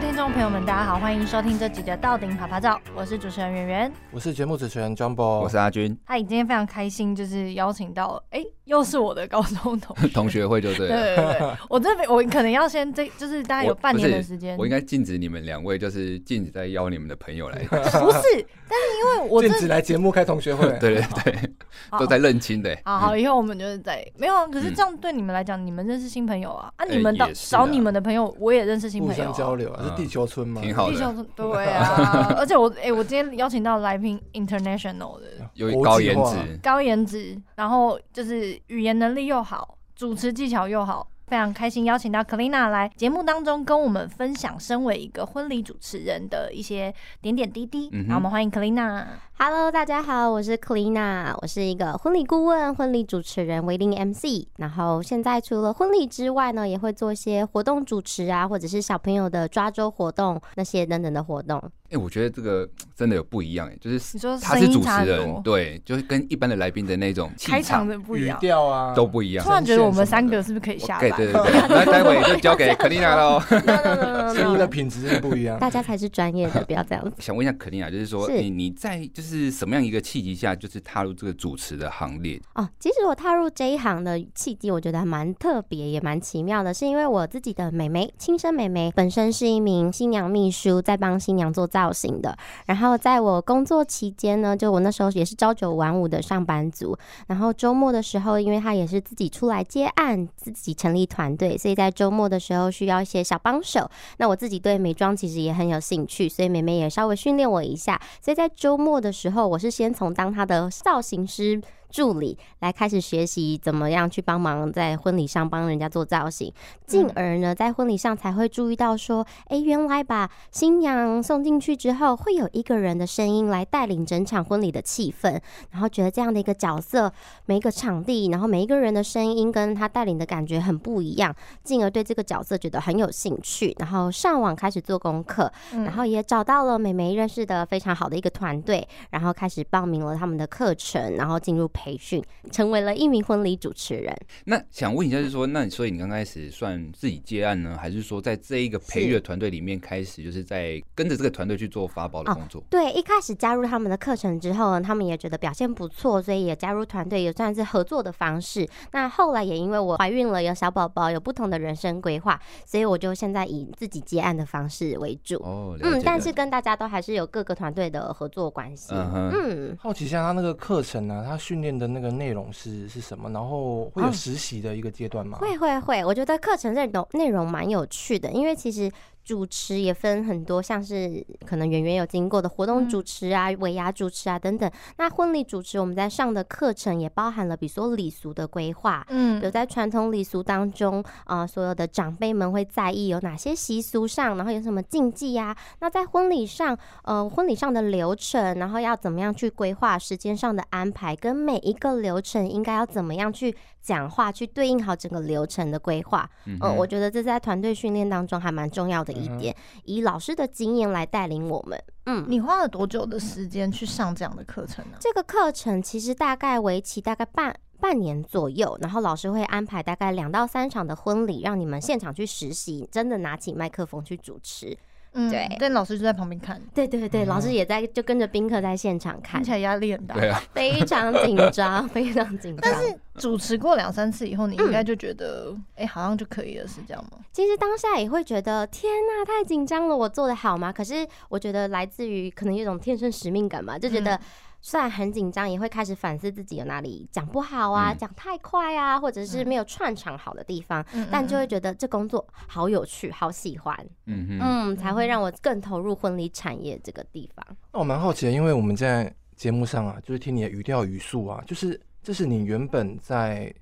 位听众朋友们，大家好，欢迎收听这集的到顶啪啪照，我是主持人圆圆，我是节目主持人 Jumbo，我是阿军。嗨，今天非常开心，就是邀请到，哎，又是我的高中同学 同学会，就对了。对对对，我这边我可能要先这，就是大概有半年的时间，我应该禁止你们两位，就是禁止再邀你们的朋友来。不是，但是因为我禁止来节目开同学会，对对对，都在认亲的。好好，以后我们就是在没有，可是这样对你们来讲，你们认识新朋友啊，啊，你们到找你们的朋友，我也认识新朋友，互相交流啊，是地球村吗？挺好的，地球村对啊，而且我哎，我今天邀请到来宾 international 的，有高颜值，高颜值，然后就是语言能力又好，主持技巧又好。非常开心邀请到 Kalina 来节目当中跟我们分享身为一个婚礼主持人的一些点点滴滴。那、嗯、哼我们欢迎 Kalina。Hello，大家好，我是 Kalina，我是一个婚礼顾问、婚礼主持人、Wedding MC。然后现在除了婚礼之外呢，也会做一些活动主持啊，或者是小朋友的抓周活动那些等等的活动。哎、欸，我觉得这个真的有不一样哎，就是你说他是主持人，对，就是跟一般的来宾的那种开场的不一样，语调啊都不一样。突然觉得我们三个是不是可以下来？对对对，那待会就交给 Kalina 喽。声音的品质是不一样，大家才是专业的，不要这样子。想问一下 Kalina，就是说你你在就是什么样一个契机下，就是踏入这个主持的行列？哦，其实我踏入这一行的契机，我觉得还蛮特别，也蛮奇妙的，是因为我自己的妹妹，亲生妹妹本身是一名新娘秘书，在帮新娘做造。造型的，然后在我工作期间呢，就我那时候也是朝九晚五的上班族，然后周末的时候，因为他也是自己出来接案，自己成立团队，所以在周末的时候需要一些小帮手。那我自己对美妆其实也很有兴趣，所以妹妹也稍微训练我一下。所以在周末的时候，我是先从当她的造型师。助理来开始学习怎么样去帮忙在婚礼上帮人家做造型，进而呢在婚礼上才会注意到说，哎，原来把新娘送进去之后，会有一个人的声音来带领整场婚礼的气氛，然后觉得这样的一个角色，每一个场地，然后每一个人的声音跟他带领的感觉很不一样，进而对这个角色觉得很有兴趣，然后上网开始做功课，然后也找到了美眉认识的非常好的一个团队，然后开始报名了他们的课程，然后进入。培训成为了一名婚礼主持人。那想问一下，就是说，那所以你刚开始算自己接案呢，还是说在这一个培育的团队里面开始，就是在跟着这个团队去做发包的工作？哦，对，一开始加入他们的课程之后呢，他们也觉得表现不错，所以也加入团队，也算是合作的方式。那后来也因为我怀孕了，有小宝宝，有不同的人生规划，所以我就现在以自己接案的方式为主。哦，嗯，但是跟大家都还是有各个团队的合作关系。嗯，嗯，好奇一下他那个课程呢，他训练。的那个内容是是什么？然后会有实习的一个阶段吗？哦，会会会，我觉得课程内容内容蛮有趣的，因为其实。主持也分很多，像是可能圆圆有经过的活动主持啊、尾牙主持啊等等。那婚礼主持我们在上的课程也包含了，比如说礼俗的规划，嗯，比如在传统礼俗当中啊、呃，所有的长辈们会在意有哪些习俗上，然后有什么禁忌呀、啊？那在婚礼上，呃，婚礼上的流程，然后要怎么样去规划时间上的安排，跟每一个流程应该要怎么样去讲话，去对应好整个流程的规划。嗯、呃，我觉得这在团队训练当中还蛮重要的。一点以老师的经验来带领我们。嗯，你花了多久的时间去上这样的课程呢？这个课程其实大概为期大概半半年左右，然后老师会安排大概两到三场的婚礼，让你们现场去实习，真的拿起麦克风去主持。嗯，对，但老师就在旁边看。对对对，老师也在，就跟着宾客在现场看，看起来压力很大，对啊，非常紧张，非常紧张。但是主持过两三次以后，你应该就觉得，哎、嗯欸，好像就可以了，是这样吗？其实当下也会觉得，天呐，太紧张了，我做的好吗？可是我觉得来自于可能有一种天生使命感吧，就觉得。嗯虽然很紧张，也会开始反思自己有哪里讲不好啊，讲、嗯、太快啊，或者是没有串场好的地方，嗯、但就会觉得这工作好有趣，好喜欢，嗯哼嗯，才会让我更投入婚礼产业这个地方。那我蛮好奇的，因为我们在节目上啊，就是听你的语调语速啊，就是这是你原本在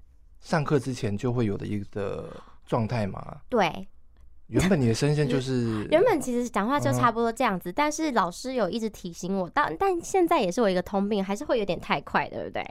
上课之前就会有的一个状态吗？对。原本你的声线就是，原本其实讲话就差不多这样子，但是老师有一直提醒我，但但现在也是我一个通病，还是会有点太快，对不对？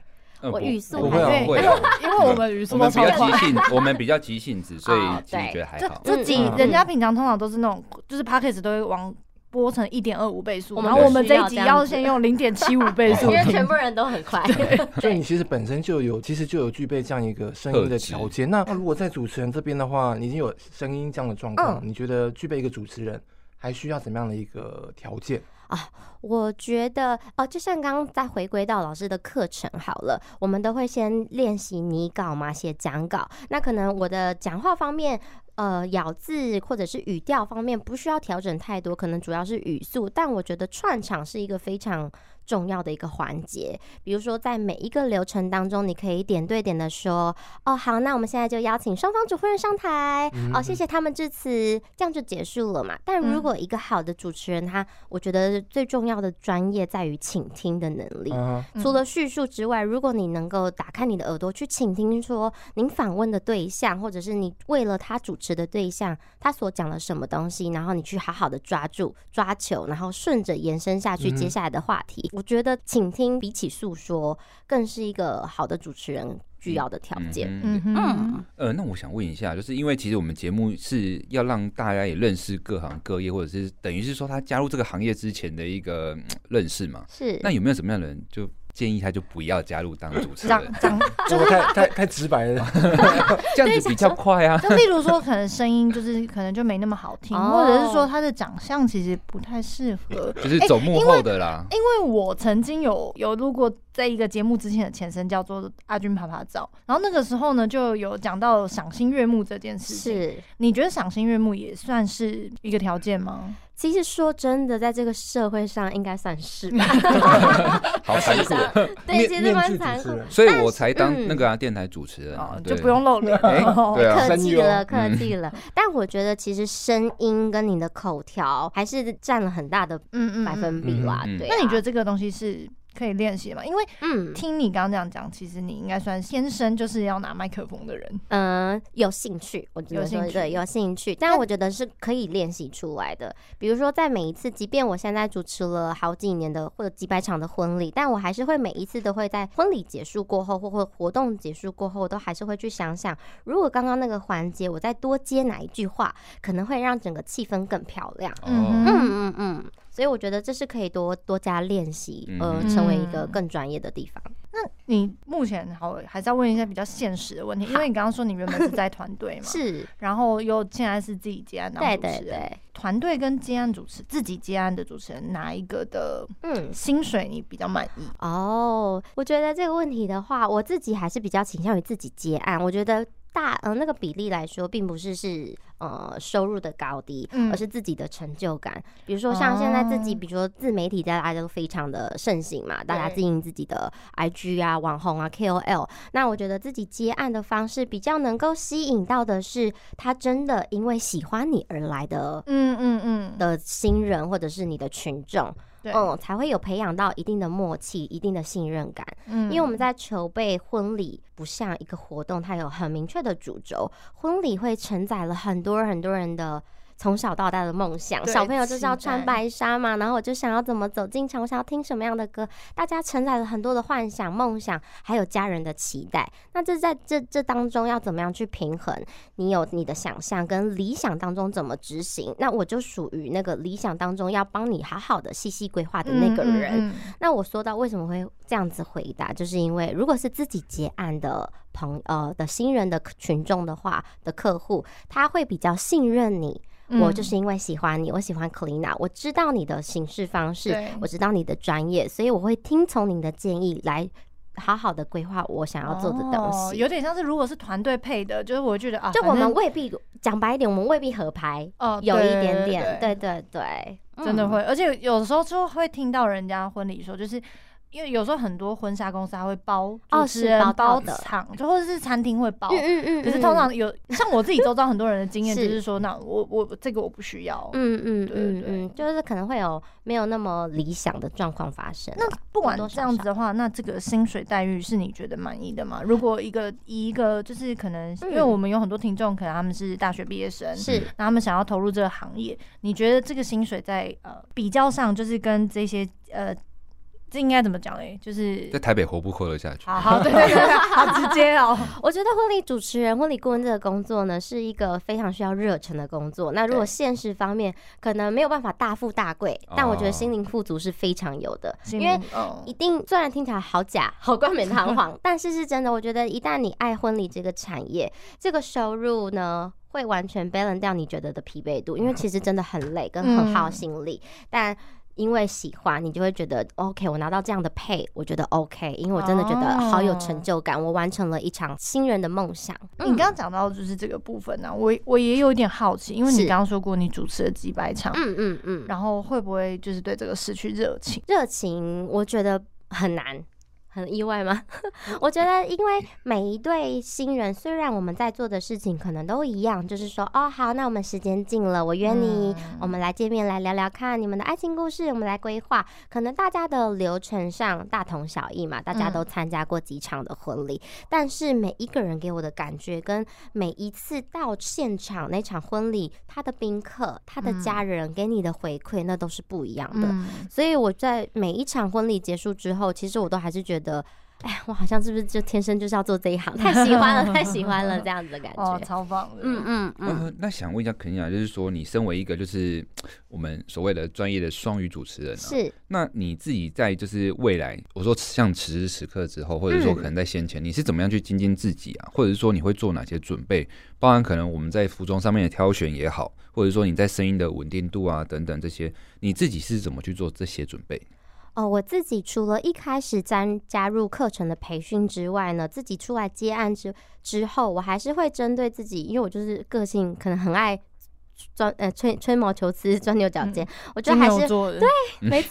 我语速还会，因为我们语速都超快，我们比较急性，我们比较急性子，所以其实觉得还好。自己人家平常通常都是那种，就是 p a c k a g e 都会往。播成一点二五倍速，然后我们这一集要先用零点七五倍速，因为全部人都很快。所以你其实本身就有，其实就有具备这样一个声音的条件。那如果在主持人这边的话，你已经有声音这样的状况，你觉得具备一个主持人还需要怎么样的一个条件啊？我觉得哦，就像刚刚再回归到老师的课程好了，我们都会先练习拟稿嘛，写讲稿。那可能我的讲话方面，呃，咬字或者是语调方面不需要调整太多，可能主要是语速。但我觉得串场是一个非常重要的一个环节，比如说在每一个流程当中，你可以点对点的说：“哦，好，那我们现在就邀请双方主婚人上台，嗯、哦，谢谢他们致辞，这样就结束了嘛。”但如果一个好的主持人，他我觉得最重要的专业在于倾听的能力。嗯、除了叙述之外，如果你能够打开你的耳朵去倾听，说您访问的对象，或者是你为了他主持的对象，他所讲了什么东西，然后你去好好的抓住、抓球，然后顺着延伸下去接下来的话题。嗯我觉得倾听比起诉说，更是一个好的主持人需要的条件。嗯嗯。呃，那我想问一下，就是因为其实我们节目是要让大家也认识各行各业，或者是等于是说他加入这个行业之前的一个认识嘛？是。那有没有什么样的人就？建议他就不要加入当主持人，就 太太太直白了，这样子比较快啊。就例如说，可能声音就是可能就没那么好听，或者是说他的长相其实不太适合，就是走幕后的啦。因为我曾经有有录过，在一个节目之前的前身叫做阿军爬爬照，然后那个时候呢就有讲到赏心悦目这件事情。是，你觉得赏心悦目也算是一个条件吗？其实说真的，在这个社会上应该算是吧。好 残酷，对，其实蛮残酷。所以我才当那个啊电台主持人，就不用露脸。对啊，客气了，客气了。但我觉得其实声音跟你的口条还是占了很大的嗯嗯百分比啦。对，那你觉得这个东西是？可以练习嘛？因为嗯，听你刚刚这样讲，其实你应该算天生就是要拿麦克风的人。嗯，有兴趣，我觉得说对，有兴趣。但我觉得是可以练习出来的。比如说，在每一次，即便我现在主持了好几年的或者几百场的婚礼，但我还是会每一次都会在婚礼结束过后，或或活动结束过后，我都还是会去想想，如果刚刚那个环节我再多接哪一句话，可能会让整个气氛更漂亮。嗯嗯嗯嗯。所以我觉得这是可以多多加练习，呃，成为一个更专业的地方。那你目前好，还是要问一下比较现实的问题，因为你刚刚说你原本是在团队嘛，是，然后又现在是自己接案当主持人，对对对，团队跟接案主持，自己接案的主持人哪一个的嗯薪水你比较满意？哦，我觉得这个问题的话，我自己还是比较倾向于自己接案，我觉得。大呃那个比例来说，并不是是呃收入的高低，而是自己的成就感。比如说像现在自己，比如说自媒体大家都非常的盛行嘛，大家经营自己的 IG 啊、网红啊、KOL。那我觉得自己接案的方式比较能够吸引到的是，他真的因为喜欢你而来的，嗯嗯嗯的新人或者是你的群众。嗯，才会有培养到一定的默契、一定的信任感。嗯，因为我们在筹备婚礼，不像一个活动，它有很明确的主轴。婚礼会承载了很多很多人的。从小到大的梦想，小朋友就是要穿白纱嘛，然后我就想要怎么走进场，我想要听什么样的歌，大家承载了很多的幻想、梦想，还有家人的期待。那这在这这当中要怎么样去平衡？你有你的想象跟理想当中怎么执行？那我就属于那个理想当中要帮你好好的细细规划的那个人。那我说到为什么会这样子回答，就是因为如果是自己结案的朋呃的新人的群众的话的客户，他会比较信任你。我就是因为喜欢你，我喜欢 Kalina，我知道你的行事方式，我知道你的专业，所以我会听从您的建议来好好的规划我想要做的东西。哦，有点像是如果是团队配的，就是我觉得啊，就我们未必讲白一点，我们未必合拍哦，有一点点，对对对，真的会，而且有时候就会听到人家婚礼说，就是。因为有时候很多婚纱公司还会包主持人包场，就或者是餐厅会包。嗯嗯嗯。可是通常有像我自己周遭很多人的经验，就 是说，那我我这个我不需要。嗯嗯嗯嗯，就是可能会有没有那么理想的状况发生。那不管这样子的话，那这个薪水待遇是你觉得满意的吗？如果一个以一个就是可能，因为我们有很多听众，可能他们是大学毕业生，是那他们想要投入这个行业，你觉得这个薪水在呃比较上，就是跟这些呃。这应该怎么讲嘞？就是在台北活不活得下去？好好，对对对，好直接哦。我觉得婚礼主持人、婚礼顾问这个工作呢，是一个非常需要热忱的工作。那如果现实方面可能没有办法大富大贵，但我觉得心灵富足是非常有的。因为一定虽然听起来好假、好冠冕堂皇，但是是真的。我觉得一旦你爱婚礼这个产业，这个收入呢，会完全 balance 掉你觉得的疲惫度，因为其实真的很累，跟很耗心力，嗯、但。因为喜欢，你就会觉得 OK。我拿到这样的配，我觉得 OK，因为我真的觉得好有成就感。我完成了一场新人的梦想。你刚刚讲到就是这个部分呢、啊，我我也有点好奇，因为你刚刚说过你主持了几百场，嗯嗯嗯，然后会不会就是对这个失去热情？热情，我觉得很难。很意外吗？我觉得，因为每一对新人，虽然我们在做的事情可能都一样，就是说，哦，好，那我们时间近了，我约你，我们来见面，来聊聊看你们的爱情故事，我们来规划。可能大家的流程上大同小异嘛，大家都参加过几场的婚礼，但是每一个人给我的感觉，跟每一次到现场那场婚礼，他的宾客、他的家人给你的回馈，那都是不一样的。所以我在每一场婚礼结束之后，其实我都还是觉得。的，哎，我好像是不是就天生就是要做这一行？太喜欢了，太喜欢了，这样子的感 觉，哦，超棒的，嗯嗯嗯、呃。那想问一下肯尼亚，就是说你身为一个就是我们所谓的专业的双语主持人、啊，是，那你自己在就是未来，我说像此时此刻之后，或者说可能在先前，嗯、你是怎么样去精进自己啊？或者是说你会做哪些准备？包含可能我们在服装上面的挑选也好，或者说你在声音的稳定度啊等等这些，你自己是怎么去做这些准备？哦，我自己除了一开始加加入课程的培训之外呢，自己出来接案之之后，我还是会针对自己，因为我就是个性可能很爱。钻呃吹吹毛求疵，钻牛角尖，嗯、我觉得还是对，没错，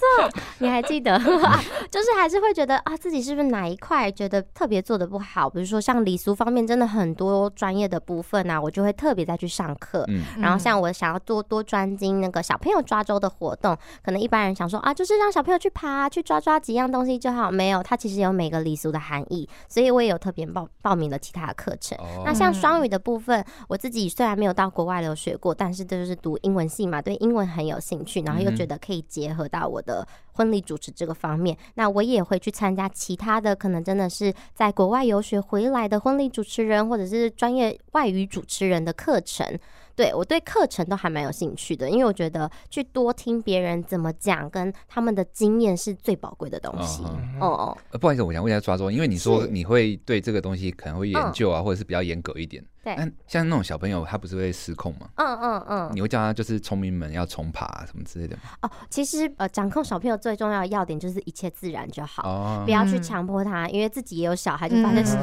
你还记得 就是还是会觉得啊，自己是不是哪一块觉得特别做的不好？比如说像礼俗方面，真的很多专业的部分啊，我就会特别再去上课。嗯、然后像我想要多多专精那个小朋友抓周的活动，可能一般人想说啊，就是让小朋友去爬去抓抓几样东西就好，没有，它其实有每个礼俗的含义，所以我也有特别报报名了其他的课程。哦、那像双语的部分，我自己虽然没有到国外留学过，但是这就是读英文系嘛，对英文很有兴趣，然后又觉得可以结合到我的婚礼主持这个方面，那我也会去参加其他的，可能真的是在国外游学回来的婚礼主持人，或者是专业外语主持人的课程。对，我对课程都还蛮有兴趣的，因为我觉得去多听别人怎么讲，跟他们的经验是最宝贵的东西。哦哦，不好意思，我想问一下抓周，因为你说你会对这个东西可能会研究啊，或者是比较严格一点。对。那像那种小朋友，他不是会失控吗？嗯嗯嗯。你会叫他就是聪明们要重爬什么之类的吗？哦，其实呃，掌控小朋友最重要的要点就是一切自然就好，不要去强迫他，因为自己也有小孩，就发现是。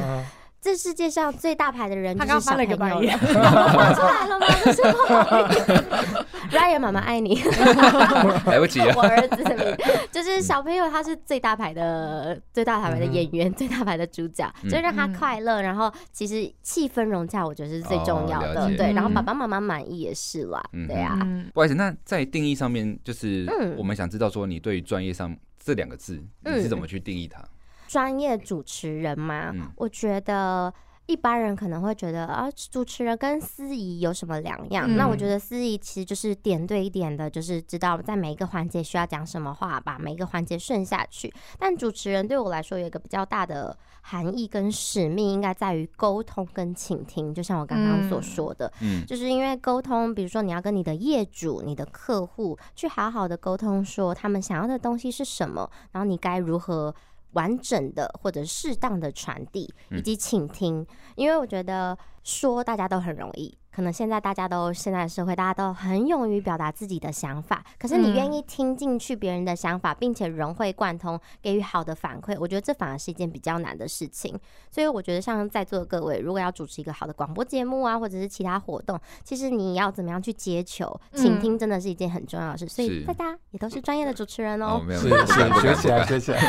这世界上最大牌的人就是小朋友了。他刚刚了出来了吗？Ryan 妈妈爱你。来不及了。我儿子的就是小朋友，他是最大牌的、最大牌的演员，嗯、最大牌的主角，就让他快乐。然后其实气氛融洽，我觉得是最重要的。哦、对，然后爸爸妈妈满意也是啦。嗯、对啊。不好意思，那在定义上面，就是我们想知道说，你对于专业上这两个字，你是怎么去定义它？专业主持人嘛，嗯、我觉得一般人可能会觉得啊，主持人跟司仪有什么两样？嗯、那我觉得司仪其实就是点对点的，就是知道在每一个环节需要讲什么话，把每一个环节顺下去。但主持人对我来说有一个比较大的含义跟使命，应该在于沟通跟倾听。就像我刚刚所说的，嗯，就是因为沟通，比如说你要跟你的业主、你的客户去好好的沟通，说他们想要的东西是什么，然后你该如何。完整的或者适当的传递以及倾听，嗯、因为我觉得说大家都很容易。可能现在大家都现在社会，大家都很勇于表达自己的想法。可是你愿意听进去别人的想法，并且融会贯通，给予好的反馈，我觉得这反而是一件比较难的事情。所以我觉得，像在座的各位，如果要主持一个好的广播节目啊，或者是其他活动，其实你要怎么样去接球、倾听，真的是一件很重要的事。所以大家也都是专业的主持人哦。没有，学起来，学起来。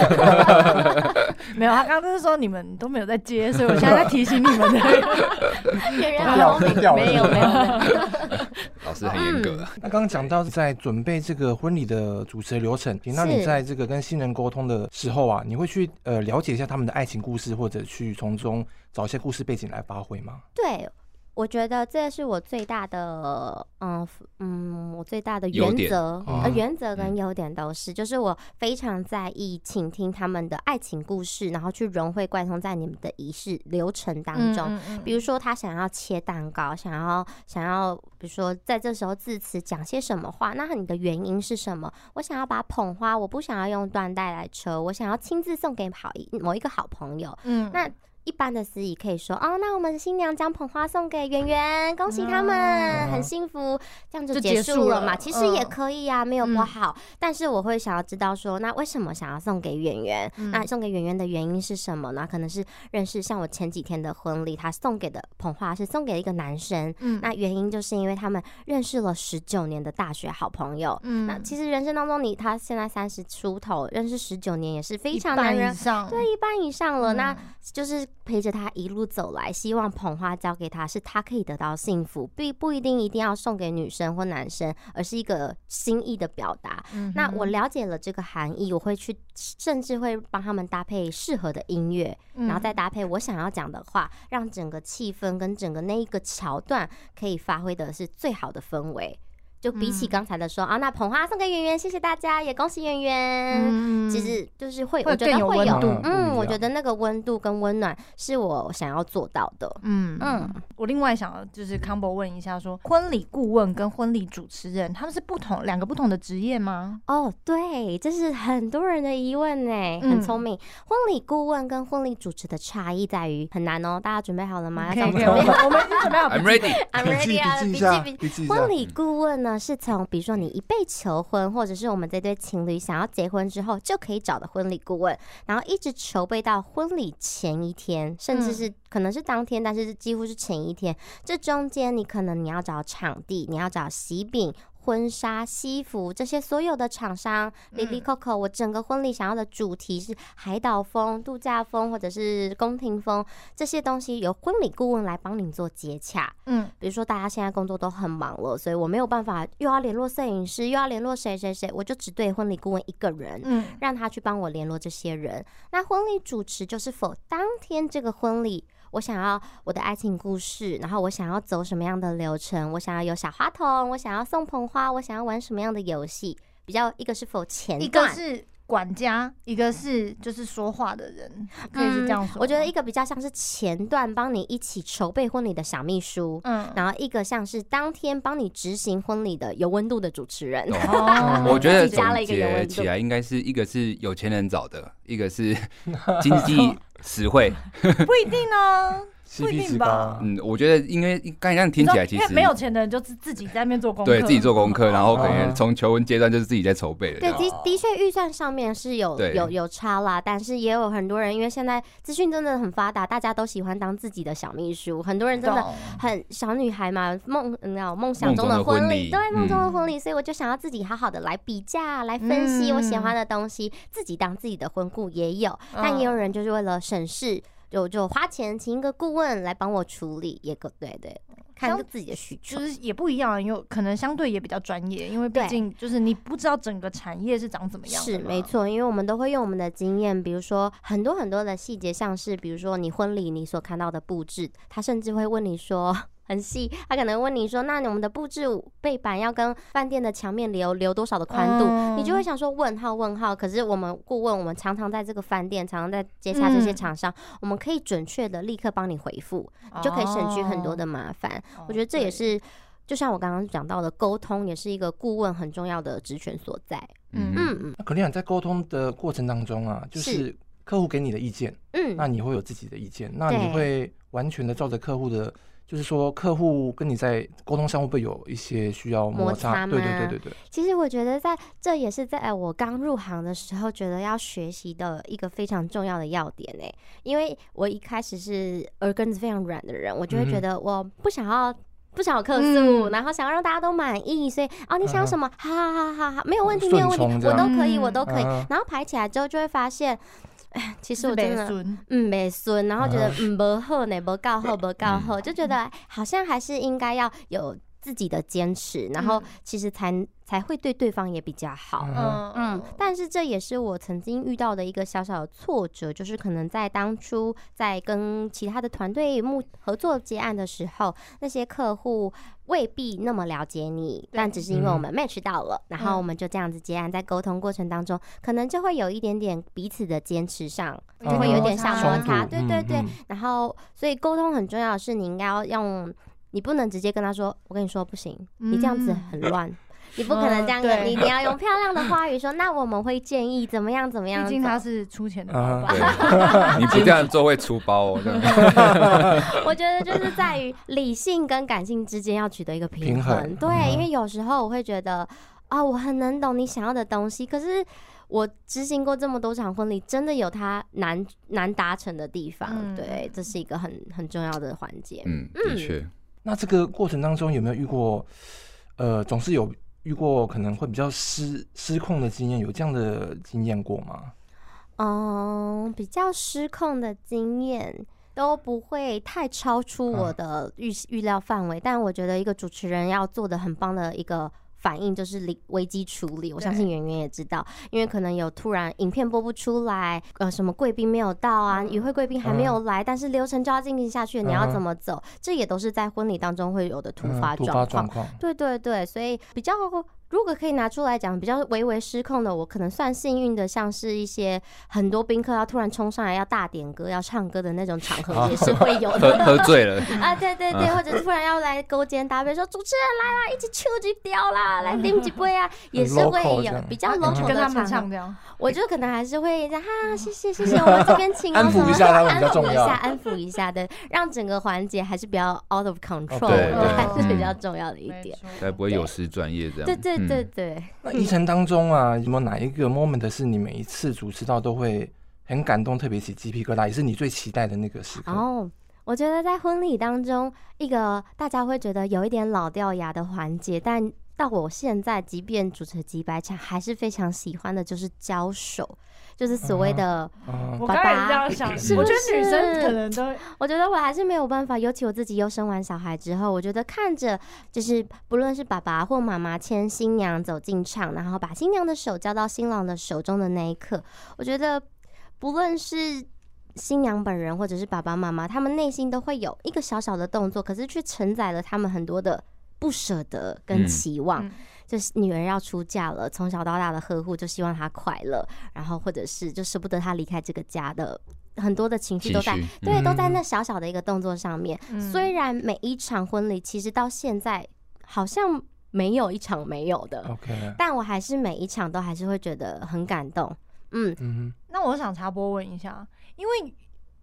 没有，他刚刚就是说你们都没有在接，所以我现在在提醒你们的。别人好没。没有没有，老师很严格。那刚刚讲到在准备这个婚礼的主持流程，那你在这个跟新人沟通的时候啊，你会去呃了解一下他们的爱情故事，或者去从中找一些故事背景来发挥吗？对。我觉得这是我最大的，嗯嗯，我最大的原则，呃，原则跟优点都是，就是我非常在意倾听他们的爱情故事，然后去融会贯通在你们的仪式流程当中。比如说他想要切蛋糕，想要想要，比如说在这时候致辞讲些什么话，那你的原因是什么？我想要把捧花，我不想要用缎带来车，我想要亲自送给好一某一个好朋友。嗯，那。一般的司仪可以说哦，那我们新娘将捧花送给圆圆，恭喜他们、嗯、很幸福，这样就结束了嘛。其实也可以呀、啊，没有不好、嗯。但是我会想要知道说，那为什么想要送给圆圆、嗯？那送给圆圆的原因是什么呢？可能是认识，像我前几天的婚礼，他送给的捧花是送给一个男生。嗯，那原因就是因为他们认识了十九年的大学好朋友。嗯，那其实人生当中，你他现在三十出头，认识十九年也是非常难人，对，一半以上了、嗯。那就是。陪着他一路走来，希望捧花交给他，是他可以得到幸福，不不一定一定要送给女生或男生，而是一个心意的表达。嗯。那我了解了这个含义，我会去，甚至会帮他们搭配适合的音乐，然后再搭配我想要讲的话，让整个气氛跟整个那一个桥段可以发挥的是最好的氛围。就比起刚才的说、嗯、啊，那捧花送给圆圆，谢谢大家，也恭喜圆圆、嗯。其实就是会，我觉得会有，嗯，嗯，我觉得那个温度跟温暖是我想要做到的。嗯嗯。我另外想就是 combo 问一下说，说婚礼顾问跟婚礼主持人他们是不同两个不同的职业吗？哦，对，这是很多人的疑问呢，很聪明。嗯、婚礼顾问跟婚礼主持的差异在于很难哦，大家准备好了吗？可以可以，我们准备好。I'm ready。I'm ready 啊，笔记笔记。婚礼顾问呢？是从比如说你一被求婚，或者是我们这对情侣想要结婚之后就可以找的婚礼顾问，然后一直筹备到婚礼前一天，甚至是可能是当天，但是几乎是前一天。这中间你可能你要找场地，你要找喜饼。婚纱、西服这些所有的厂商，，Lily Coco，，我整个婚礼想要的主题是海岛风、度假风，或者是宫廷风，这些东西由婚礼顾问来帮你做接洽。嗯，比如说大家现在工作都很忙了，所以我没有办法又要联络摄影师，又要联络谁谁谁，我就只对婚礼顾问一个人，嗯，让他去帮我联络这些人。那婚礼主持就是否当天这个婚礼。我想要我的爱情故事，然后我想要走什么样的流程？我想要有小花童，我想要送捧花，我想要玩什么样的游戏？比较一个是否前段，一个是管家，一个是就是说话的人，可以是这样说。我觉得一个比较像是前段帮你一起筹备婚礼的小秘书，嗯，然后一个像是当天帮你执行婚礼的有温度的主持人。哦，我觉得加了一个有温度起来，应该是一个是有钱人找的，一个是 经济。实惠 不一定呢，不一定吧。嗯，我觉得因为刚才这样听起来，其实没有钱的人就自自己在那边做功课，对自己做功课，然后可能从求婚阶段就是自己在筹备的。对，的的确预算上面是有有有差啦，但是也有很多人，因为现在资讯真的很发达，大家都喜欢当自己的小秘书。很多人真的很小女孩嘛，梦你知道梦想中的婚礼，对梦中的婚礼，所以我就想要自己好好的来比价，来分析我喜欢的东西，自己当自己的婚顾也有，但也有人就是为了。省事就就花钱请一个顾问来帮我处理，也够对对，看自己的需求，就是也不一样，因为可能相对也比较专业，因为毕竟就是你不知道整个产业是长怎么样。是没错，因为我们都会用我们的经验，比如说很多很多的细节，像是比如说你婚礼你所看到的布置，他甚至会问你说。很细，他可能问你说：“那你们的布置背板要跟饭店的墙面留留多少的宽度？”嗯，你就会想说：“问号问号。”可是我们顾问，我们常常在这个饭店，常常在接洽这些厂商，嗯，我们可以准确的立刻帮你回复，你就可以省去很多的麻烦。哦。我觉得这也是，就像我刚刚讲到的，沟通也是一个顾问很重要的职权所在。嗯嗯。那可能在沟通的过程当中啊，就是客户给你的意见，嗯，那你会有自己的意见，那你会完全的照着客户的。就是说，客户跟你在沟通上会不会有一些需要摩擦？摩擦吗？对对对对对。其实我觉得，在这也是在我刚入行的时候，觉得要学习的一个非常重要的要点呢。因为我一开始是耳根子非常软的人，我就会觉得我不想要不想要客诉，嗯，然后想要让大家都满意，所以哦，你想要什么？好好好好好，没有问题，没有问题，我都可以，我都可以。然后排起来之后，就会发现。其实我真的，嗯，没孙，然后觉得嗯不好呢，不够好，不够好，就觉得好像还是应该要有自己的坚持，然后其实才。才会对对方也比较好，嗯。嗯，但是这也是我曾经遇到的一个小小的挫折，就是可能在当初在跟其他的团队目合作接案的时候，那些客户未必那么了解你，但只是因为我们 match 到了，然后我们就这样子接案，在沟通过程当中，可能就会有一点点彼此的坚持上，就会有点小摩擦，对对对，然后所以沟通很重要的是，你应该要用，你不能直接跟他说，我跟你说不行，你这样子很乱。你不可能这样的，你你要用漂亮的话语说，那我们会建议怎么样怎么样。毕竟他是出钱的爸爸，你不这样做会出包哦。我觉得就是在于理性跟感性之间要取得一个平衡。对，因为有时候我会觉得啊，我很能懂你想要的东西，可是。我执行过这么多场婚礼，真的有它难难达成的地方。嗯、对，这是一个很很重要的环节。嗯，的确、嗯。那这个过程当中有没有遇过？呃，总是有遇过可能会比较失失控的经验，有这样的经验过吗？嗯，比较失控的经验都不会太超出我的预预料范围，啊、但我觉得一个主持人要做的很棒的一个。反应就是危危机处理，我相信圆圆也知道，因为可能有突然影片播不出来，呃，什么贵宾没有到啊，与会贵宾还没有来，但是流程就要进行下去，你要怎么走？这也都是在婚礼当中会有的突发状况。对对对，所以比较。如果可以拿出来讲，比较微微失控的，我可能算幸运的，像是一些很多宾客要突然冲上来要大点歌、要唱歌的那种场合，也是会有的。喝 醉了。啊，对对对，或者突然要来勾肩搭背说主持人来啦，一起秋菊掉啦，来顶几杯啊，也是会有比较 local 的场合。我就可能还是会这样哈，谢谢谢谢，我们这边请安抚一下，安抚一下，安抚一下的，让整个环节还是比较 out of control，对，还是比较重要的一点，才不会有失专业这样。对对。对对，那一程当中啊，有没有哪一个 moment 是你每一次主持到都会很感动，特别起鸡皮疙瘩，也是你最期待的那个时刻？哦，我觉得在婚礼当中，一个大家会觉得有一点老掉牙的环节，但到我现在，即便主持几百场，还是非常喜欢的，就是交手。就是所谓的爸爸，是不是？我觉得女生可能都，我觉得我还是没有办法。尤其我自己又生完小孩之后，我觉得看着就是不论是爸爸或妈妈牵新娘走进场，然后把新娘的手交到新郎的手中的那一刻，我觉得不论是新娘本人或者是爸爸妈妈，他们内心都会有一个小小的动作，可是却承载了他们很多的不舍得跟期望。嗯就是女儿要出嫁了，从小到大的呵护，就希望她快乐，然后或者是就舍不得她离开这个家的很多的情绪都在，对，都在那小小的一个动作上面。嗯、虽然每一场婚礼其实到现在好像没有一场没有的，Okay. 但我还是每一场都还是会觉得很感动。嗯，嗯，那我想插播问一下，因为。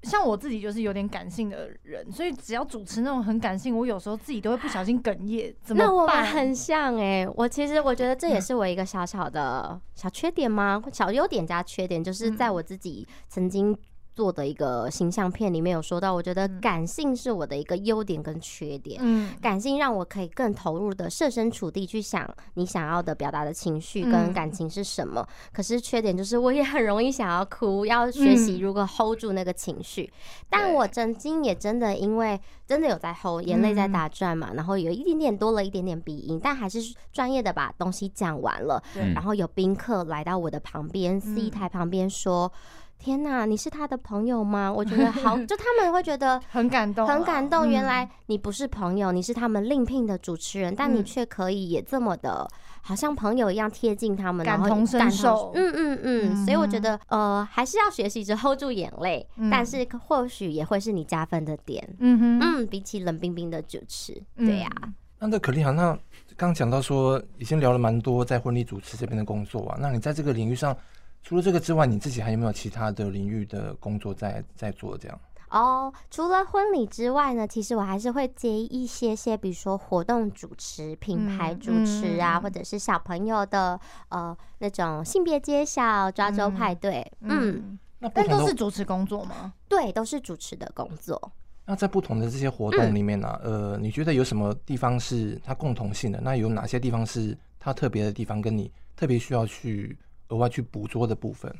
像我自己就是有点感性的人，所以只要主持那种很感性，我有时候自己都会不小心哽咽。怎么办？那我们很像哎、欸，我其实我觉得这也是我一个小小的小缺点吗？小优点加缺点，就是在我自己曾经。做的一个形象片里面有说到，我觉得感性是我的一个优点跟缺点。嗯，感性让我可以更投入的设身处地去想你想要的表达的情绪跟感情是什么。可是缺点就是我也很容易想要哭，要学习如何 hold 住那个情绪。但我曾经也真的因为真的有在 hold，眼泪在打转嘛，然后有一点点多了一点点鼻音，但还是专业的把东西讲完了。然后有宾客来到我的旁边，C 台旁边说。天呐，你是他的朋友吗？我觉得好，就他们会觉得 很感动，很感动。原来你不是朋友，你是他们另聘的主持人，但你却可以也这么的，好像朋友一样贴近他们，感同身受。嗯嗯嗯，所以我觉得，呃，还是要学习着 hold 住眼泪，但是或许也会是你加分的点。嗯哼，嗯，比起冷冰冰的主持，对呀。那那可丽好，那刚讲到说，已经聊了蛮多在婚礼主持这边的工作啊，那你在这个领域上。除了这个之外，你自己还有没有其他的领域的工作在在做？这样哦，除了婚礼之外呢，其实我还是会接一些些，比如说活动主持、品牌主持啊，嗯嗯、或者是小朋友的呃那种性别揭晓、抓周派对，嗯，嗯那但都是主持工作吗？对，都是主持的工作。那在不同的这些活动里面呢、啊，嗯、呃，你觉得有什么地方是它共同性的？那有哪些地方是它特别的地方，跟你特别需要去？额外去捕捉的部分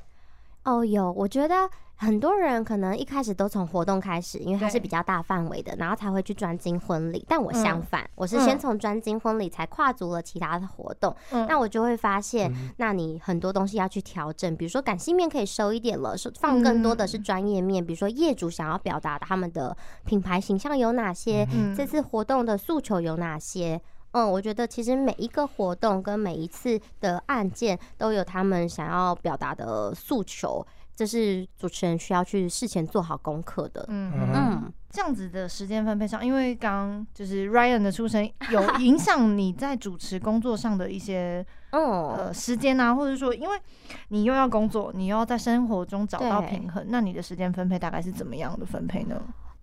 哦，有，我觉得很多人可能一开始都从活动开始，因为它是比较大范围的，然后才会去专精婚礼。但我相反，我是先从专精婚礼才跨足了其他的活动。那我就会发现，那你很多东西要去调整，比如说感性面可以收一点了，放更多的是专业面，比如说业主想要表达他们的品牌形象有哪些，这次活动的诉求有哪些。嗯，我觉得其实每一个活动跟每一次的案件都有他们想要表达的诉求，这是主持人需要去事前做好功课的。嗯嗯，这样子的时间分配上，因为刚刚就是 Ryan 的出生有 影响你在主持工作上的一些呃时间啊，或者说因为你又要工作，你又要在生活中找到平衡，那你的时间分配大概是怎么样的分配呢？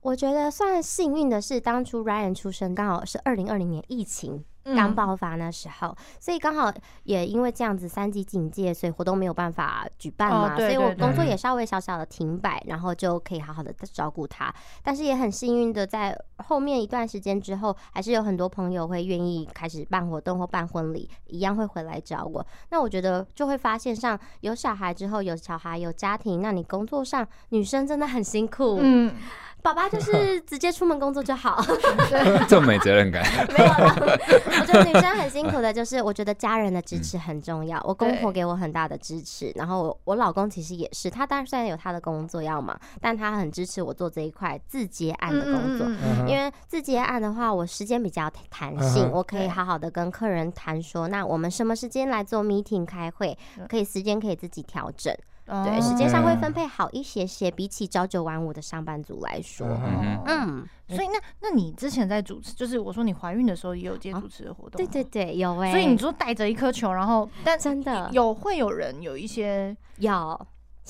我觉得算幸运的是，当初 Ryan 出生刚好是二零二零年疫情刚爆发那时候，嗯、所以刚好也因为这样子三级警戒，所以活动没有办法举办嘛，所以我工作也稍微小小的停摆，然后就可以好好的照顾他。但是也很幸运的，在后面一段时间之后，还是有很多朋友会愿意开始办活动或办婚礼，一样会回来找我。那我觉得就会发现，上有小孩之后，有小孩有家庭，那你工作上女生真的很辛苦。嗯。爸爸就是 直接出门工作就好，这么没责任感。没有了，我觉得女生很辛苦的，就是我觉得家人的支持很重要。我公婆给我很大的支持，然后我我老公其实也是，他当然虽然有他的工作要忙，但他很支持我做这一块自接案的工作。因为自接案的话，我时间比较弹性，我可以好好的跟客人谈说，那我们什么时间来做 meeting 开会，可以时间可以自己调整。对，时间上会分配好一些些，比起朝九晚五的上班族来说，嗯，嗯，所以那那你之前在主持，就是我说你怀孕的时候也有接主持的活动，对对对，有哎，所以你说带着一颗球，然后但真的。有会有人有一些要。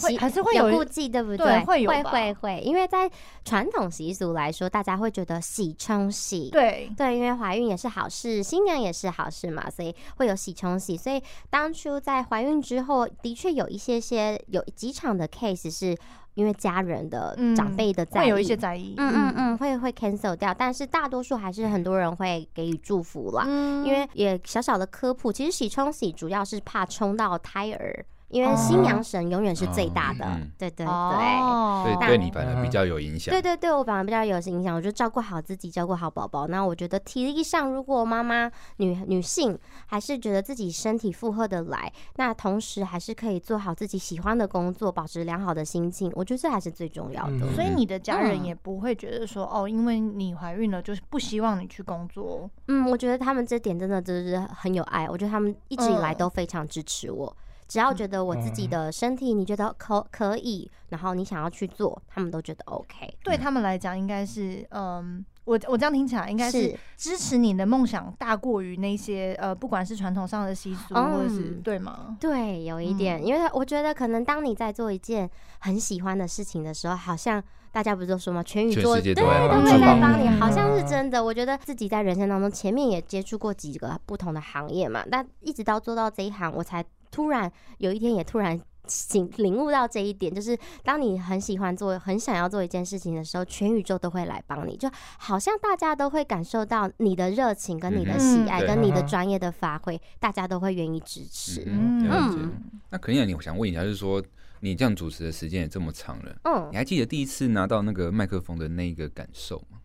会还是会有顾忌，对不对？对会有会会会，因为在传统习俗来说，大家会觉得喜冲喜，对对，因为怀孕也是好事，新娘也是好事嘛，所以会有喜冲喜。所以当初在怀孕之后，的确有一些些有几场的 case 是因为家人的长辈的在意，会有一些在意，嗯嗯嗯，会会 cancel 掉，但是大多数还是很多人会给予祝福啦。嗯，因为也小小的科普，其实喜冲喜主要是怕冲到胎儿。因为新娘神永远是最大的，对对对，所以对你反而比较有影响。对对对，我反而比较有影响。我就照顾好自己，照顾好宝宝。那我觉得体力上，如果妈妈女女性还是觉得自己身体负荷的来，那同时还是可以做好自己喜欢的工作，保持良好的心情。我觉得这还是最重要的。所以你的家人也不会觉得说哦，因为你怀孕了，就是不希望你去工作。嗯，我觉得他们这点真的就是很有爱。我觉得他们一直以来都非常支持我。只要觉得我自己的身体，你觉得可可以，然后你想要去做，他们都觉得 OK。对他们来讲，应该是，嗯，我我这样听起来，应该是支持你的梦想大过于那些呃，不管是传统上的习俗，或者是对吗？对，有一点，因为我觉得可能当你在做一件很喜欢的事情的时候，好像大家不是都说吗？全宇宙对都会在帮你，好像是真的。我觉得自己在人生当中前面也接触过几个不同的行业嘛，但一直到做到这一行，我才。突然有一天，也突然醒领悟到这一点，就是当你很喜欢做、很想要做一件事情的时候，全宇宙都会来帮你，就好像大家都会感受到你的热情、跟你的喜爱、跟你的专业的发挥，大家都会愿意支持。嗯，嗯，那肯定你想问一下，就是说你这样主持的时间也这么长了，嗯，你还记得第一次拿到那个麦克风的那个感受吗？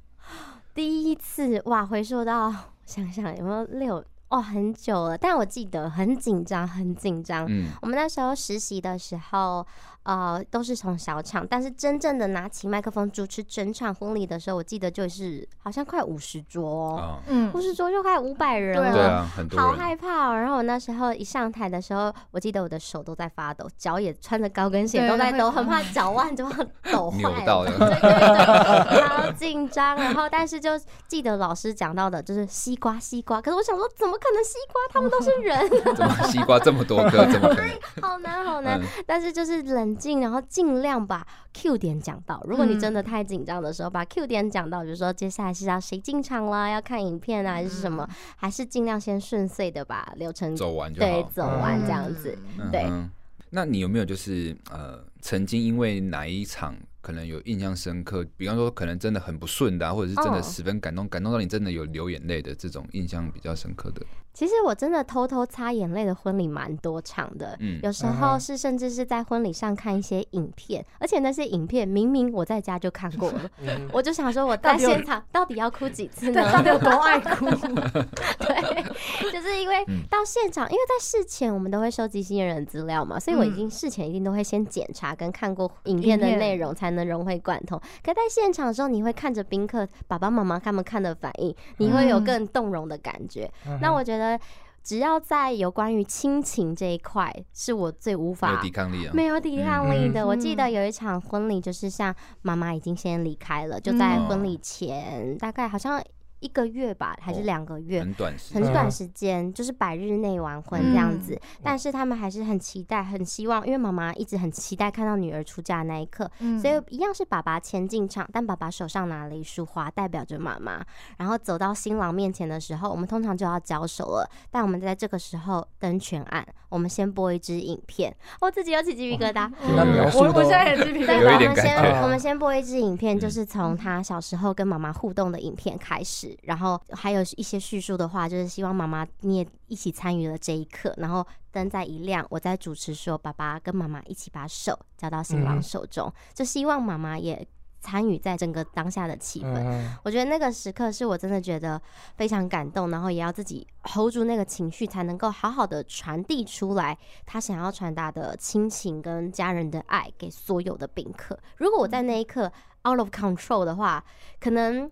第一次哇，回溯到想想有没有六。哦，很久了，但我记得很紧张，很紧张。嗯，我们那时候实习的时候。呃，都是从小场，但是真正的拿起麦克风主持整场婚礼的时候，我记得就是好像快五十桌哦，嗯，五十桌就快五百人了，对啊，很多，好害怕哦。然后我那时候一上台的时候，我记得我的手都在发抖，脚也穿着高跟鞋都在抖，很怕脚腕就要抖坏 了，对对对，好紧张。然后但是就记得老师讲到的就是西瓜西瓜，可是我想说怎么可能西瓜？他们都是人，怎么西瓜这么多个？怎么可能？好难好难，但是就是冷。静，然后尽量把 Q 点讲到。如果你真的太紧张的时候，把 Q 点讲到，比如说接下来是要谁进场啦，要看影片啊，还是什么，还是尽量先顺遂的把流程走完就好，对，走完这样子。对，那你有没有就是呃，曾经因为哪一场可能有印象深刻？比方说，可能真的很不顺的，或者是真的十分感动，感动到你真的有流眼泪的这种印象比较深刻的？其实我真的偷偷擦眼泪的婚礼蛮多场的，嗯，有时候是甚至是在婚礼上看一些影片，而且那些影片明明我在家就看过了，我就想说我在现场到底要哭几次呢？到底有多爱哭？对，就是因为到现场，因为在事前我们都会收集新人资料嘛，所以我已经事前一定都会先检查跟看过影片的内容，才能融会贯通。可在现场的时候，你会看着宾客爸爸妈妈他们看的反应，你会有更动容的感觉。那我觉得。只要在有关于亲情这一块，是我最无法没有抵抗力啊，没有抵抗力的。嗯、我记得有一场婚礼，就是像妈妈已经先离开了，就在婚礼前大概好像。一个月吧，还是两个月？很短时，很短时间，就是百日内完婚这样子。但是他们还是很期待，很希望，因为妈妈一直很期待看到女儿出嫁的那一刻，所以一样是爸爸牵进场，但爸爸手上拿了一束花，代表着妈妈。然后走到新郎面前的时候，我们通常就要交手了。但我们在这个时候灯全暗，我们先播一支影片。我自己有起鸡皮疙瘩。我我现在也鸡皮疙瘩。我们先我们先播一支影片，就是从他小时候跟妈妈互动的影片开始。然后还有一些叙述的话，就是希望妈妈你也一起参与了这一刻。然后灯再一亮，我在主持说，爸爸跟妈妈一起把手交到新郎手中，嗯、就希望妈妈也参与在整个当下的气氛。嗯、我觉得那个时刻是我真的觉得非常感动，然后也要自己 hold 住那个情绪，才能够好好的传递出来他想要传达的亲情跟家人的爱给所有的宾客。如果我在那一刻 out of control 的话，可能。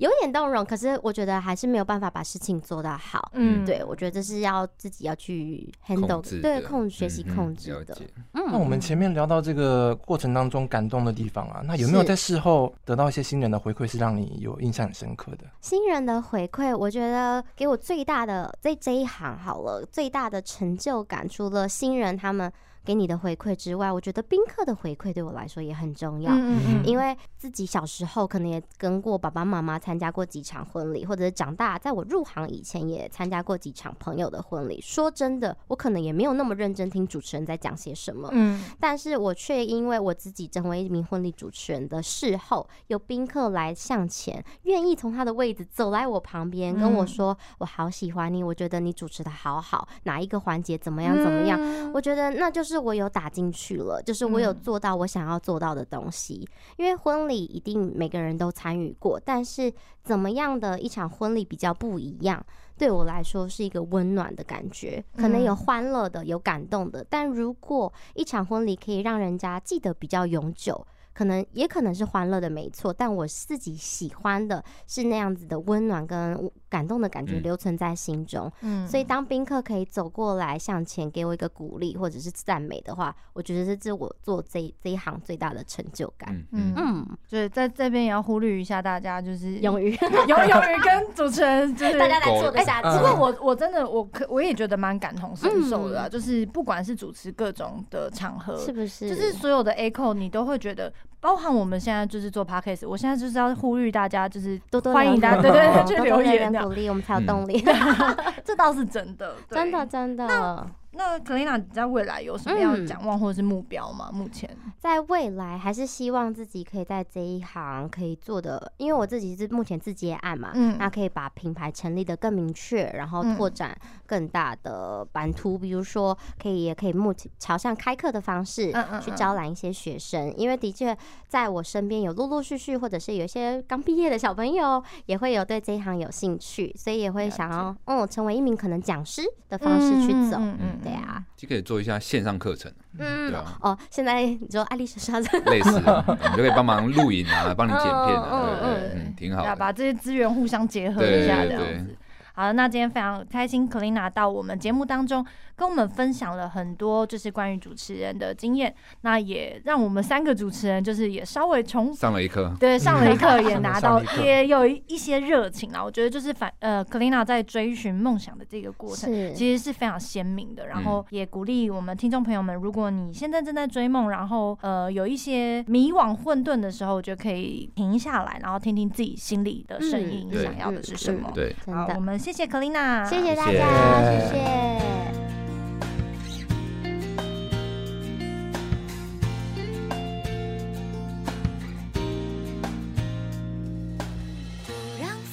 有点动容，可是我觉得还是没有办法把事情做到好。嗯，对，我觉得这是要自己要去 handle，对，控学习控制的。嗯，那我们前面聊到这个过程当中感动的地方啊，那有没有在事后得到一些新人的回馈，是让你有印象很深刻的？新人的回馈，我觉得给我最大的在这一行好了，最大的成就感，除了新人他们。给你的回馈之外，我觉得宾客的回馈对我来说也很重要。嗯嗯，因为自己小时候可能也跟过爸爸妈妈参加过几场婚礼，或者是长大在我入行以前也参加过几场朋友的婚礼。说真的，我可能也没有那么认真听主持人在讲些什么。嗯，但是我却因为我自己成为一名婚礼主持人的事后，有宾客来向前，愿意从他的位置走来我旁边跟我说：“我好喜欢你，我觉得你主持的好好，哪一个环节怎么样怎么样？”我觉得那就是。是我有打进去了，就是我有做到我想要做到的东西。因为婚礼一定每个人都参与过，但是怎么样的一场婚礼比较不一样？对我来说是一个温暖的感觉，可能有欢乐的，有感动的。但如果一场婚礼可以让人家记得比较永久。可能也可能是欢乐的，没错，但我自己喜欢的是那样子的温暖跟感动的感觉留存在心中。嗯，所以当宾客可以走过来向前给我一个鼓励或者是赞美的话，我觉得是这我做这这一行最大的成就感。嗯嗯，所以在这边也要呼吁一下大家，就是 勇于勇勇于跟主持人，就是 大家来做个下。不过我 我真的我可我也觉得蛮感同身受的，就是不管是主持各种的场合，是不是？就是所有的 echo 你都会觉得。包含我们现在就是做 podcast，我现在就是要呼吁大家，就是多多欢迎大家，对对对，去留言鼓励，我们才有动力。这倒是真的，真的真的。那 Kalina 你在未来有什么样的展望或者是目标吗？目前。在未来还是希望自己可以在这一行可以做的，因为我自己是目前自接案嘛，嗯，那可以把品牌成立的更明确，然后拓展更大的版图，比如说可以也可以目前朝向开课的方式去招揽一些学生，因为的确在我身边有陆陆续续或者是有一些刚毕业的小朋友也会有对这一行有兴趣，所以也会想要嗯成为一名可能讲师的方式去走，嗯。对啊，就可以做一下线上课程。嗯，对啊。哦，现在你说爱丽莎莎 类似，你就可以帮忙录影啊，帮你剪片啊，对对，嗯，挺好。把这些资源互相结合一下，这样子。好，那今天非常开心，Kalina 到我们节目当中跟我们分享了很多，就是关于主持人的经验。那也让我们三个主持人就是也稍微从上了一课，对，上了一课，也拿到 也有一些热情啊。我觉得就是反呃，Kalina 在追寻梦想的这个过程，其实是非常鲜明的。然后也鼓励我们听众朋友们，如果你现在正在追梦，然后呃有一些迷惘混沌的时候，就可以停下来，然后听听自己心里的声音，想要的是什么。对，好，我们。谢谢 Kalina，谢谢大家，谢谢。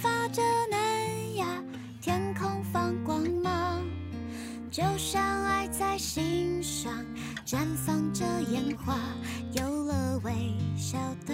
发着嫩芽，天空放光芒，就像爱在心上绽放着烟花，有了微笑的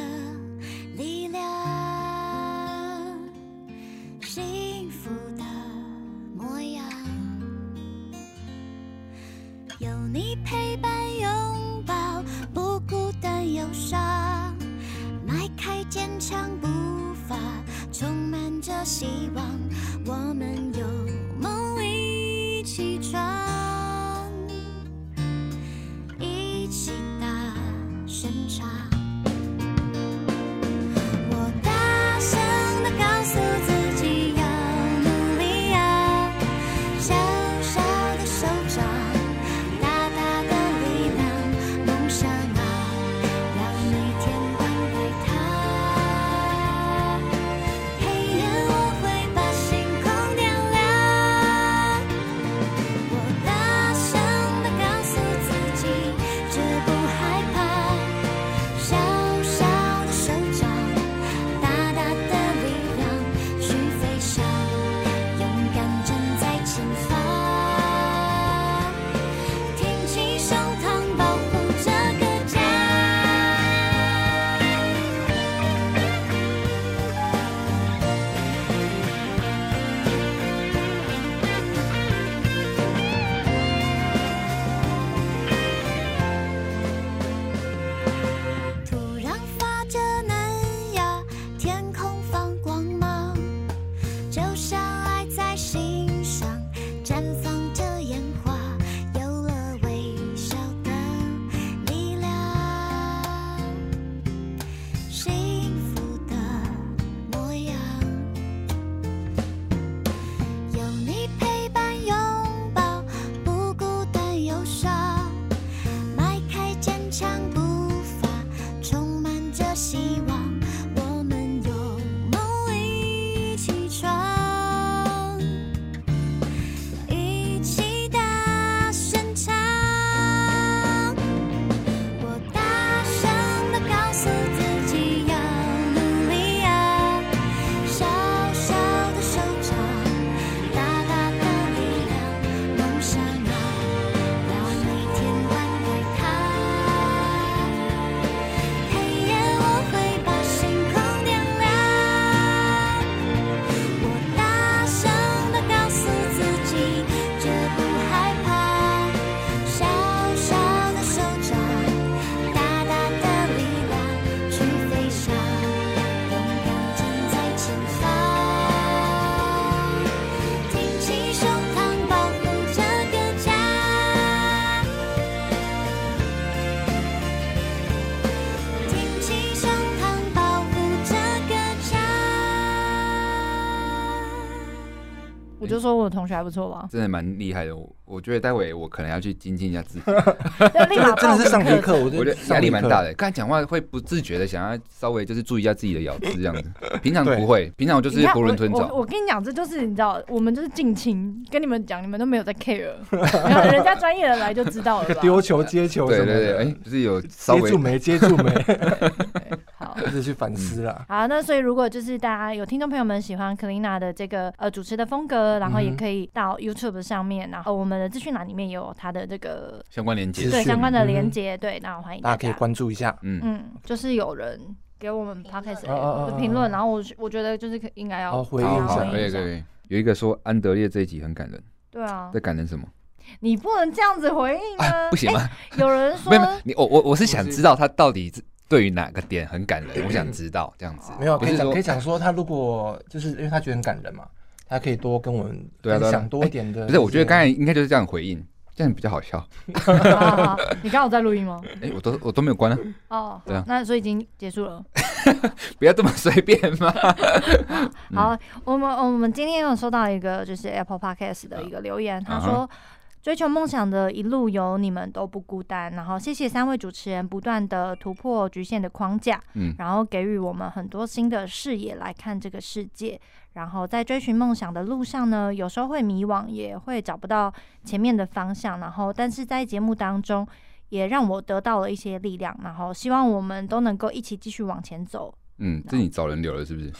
说我的同学还不错吧，真的蛮厉害的。我我觉得待会我可能要去精进一下自己。立马真的是上节课，我觉得压力蛮大的。刚才讲话会不自觉的想要稍微就是注意一下自己的咬字这样子，平常不会，平常我就是囫囵吞枣。我跟你讲，这就是你知道，我们就是近亲，跟你们讲，你们都没有在 care，然后人家专业的来就知道了。丢球接球，对对对，哎，就是有稍微接住没接住没。好，就是去反思了。好，那所以如果就是大家有听众朋友们喜欢 Kalina 的这个呃主持的风格，然后也可以到 YouTube 上面，然后我们的资讯栏里面也有他的这个相关连接，对相关的连接，对，那我欢迎大家。可以关注一下。嗯。嗯，就是有人给我们 Podcast 的评论，然后我我觉得就是应该要回应一下，可以可以。有一个说安德烈这一集很感人，对啊，在感人什么？你不能这样子回应啊，不行吗？有人说，没有你我我我是想知道他到底对于哪个点很感人，我想知道这样子。没有，可以讲可以讲说他如果就是因为他觉得很感人嘛。他可以多跟我们分享多一点的，不是？我觉得刚才应该就是这样回应，这样比较好笑。你刚好在录音吗？哎，我都我都没有关啊。哦，对啊，那所以已经结束了。不要这么随便嘛。好，我们我们今天有收到一个就是 Apple Podcast 的一个留言，他说。追求梦想的一路有你们都不孤单，然后谢谢三位主持人不断的突破局限的框架，嗯，然后给予我们很多新的视野来看这个世界。然后在追寻梦想的路上呢，有时候会迷惘，也会找不到前面的方向。然后，但是在节目当中，也让我得到了一些力量。然后，希望我们都能够一起继续往前走。嗯，这你找人留了是不是？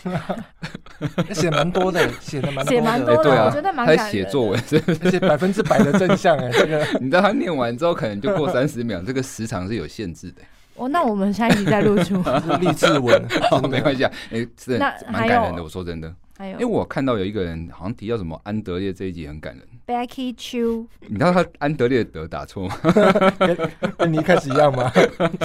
写蛮多的，写的蛮写蛮多的，对啊，我觉得蛮感人。他写作文，而且百分之百的正向哎，这个 你知道他念完之后可能就过三十秒，这个时长是有限制的。哦，那我们下一集再录出 励志文，没关系啊，哎，是蛮感人的。我说真的，还有，因为我看到有一个人好像提到什么安德烈这一集很感人。Becky Chu，你知道他安德烈的德打错吗？跟你一开始一样吗？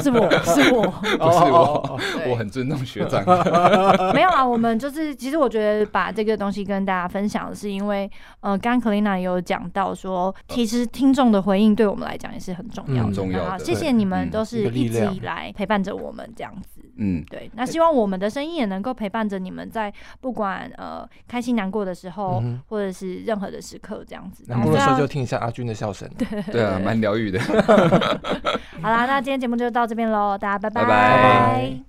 是 我是我，不是我，我很尊重学长。没有啊，我们就是其实我觉得把这个东西跟大家分享，是因为呃，刚刚 Kalina 有讲到说，其实听众的回应对我们来讲也是很重要的。重要的，谢谢你们都是一直以来陪伴着我们这样子。嗯，对。那希望我们的声音也能够陪伴着你们，在不管呃开心难过的时候，或者是任何的时刻这样。难过的时候就听一下阿军的笑声，对对啊，蛮疗愈的。好啦，那今天节目就到这边喽，大家拜拜。拜拜。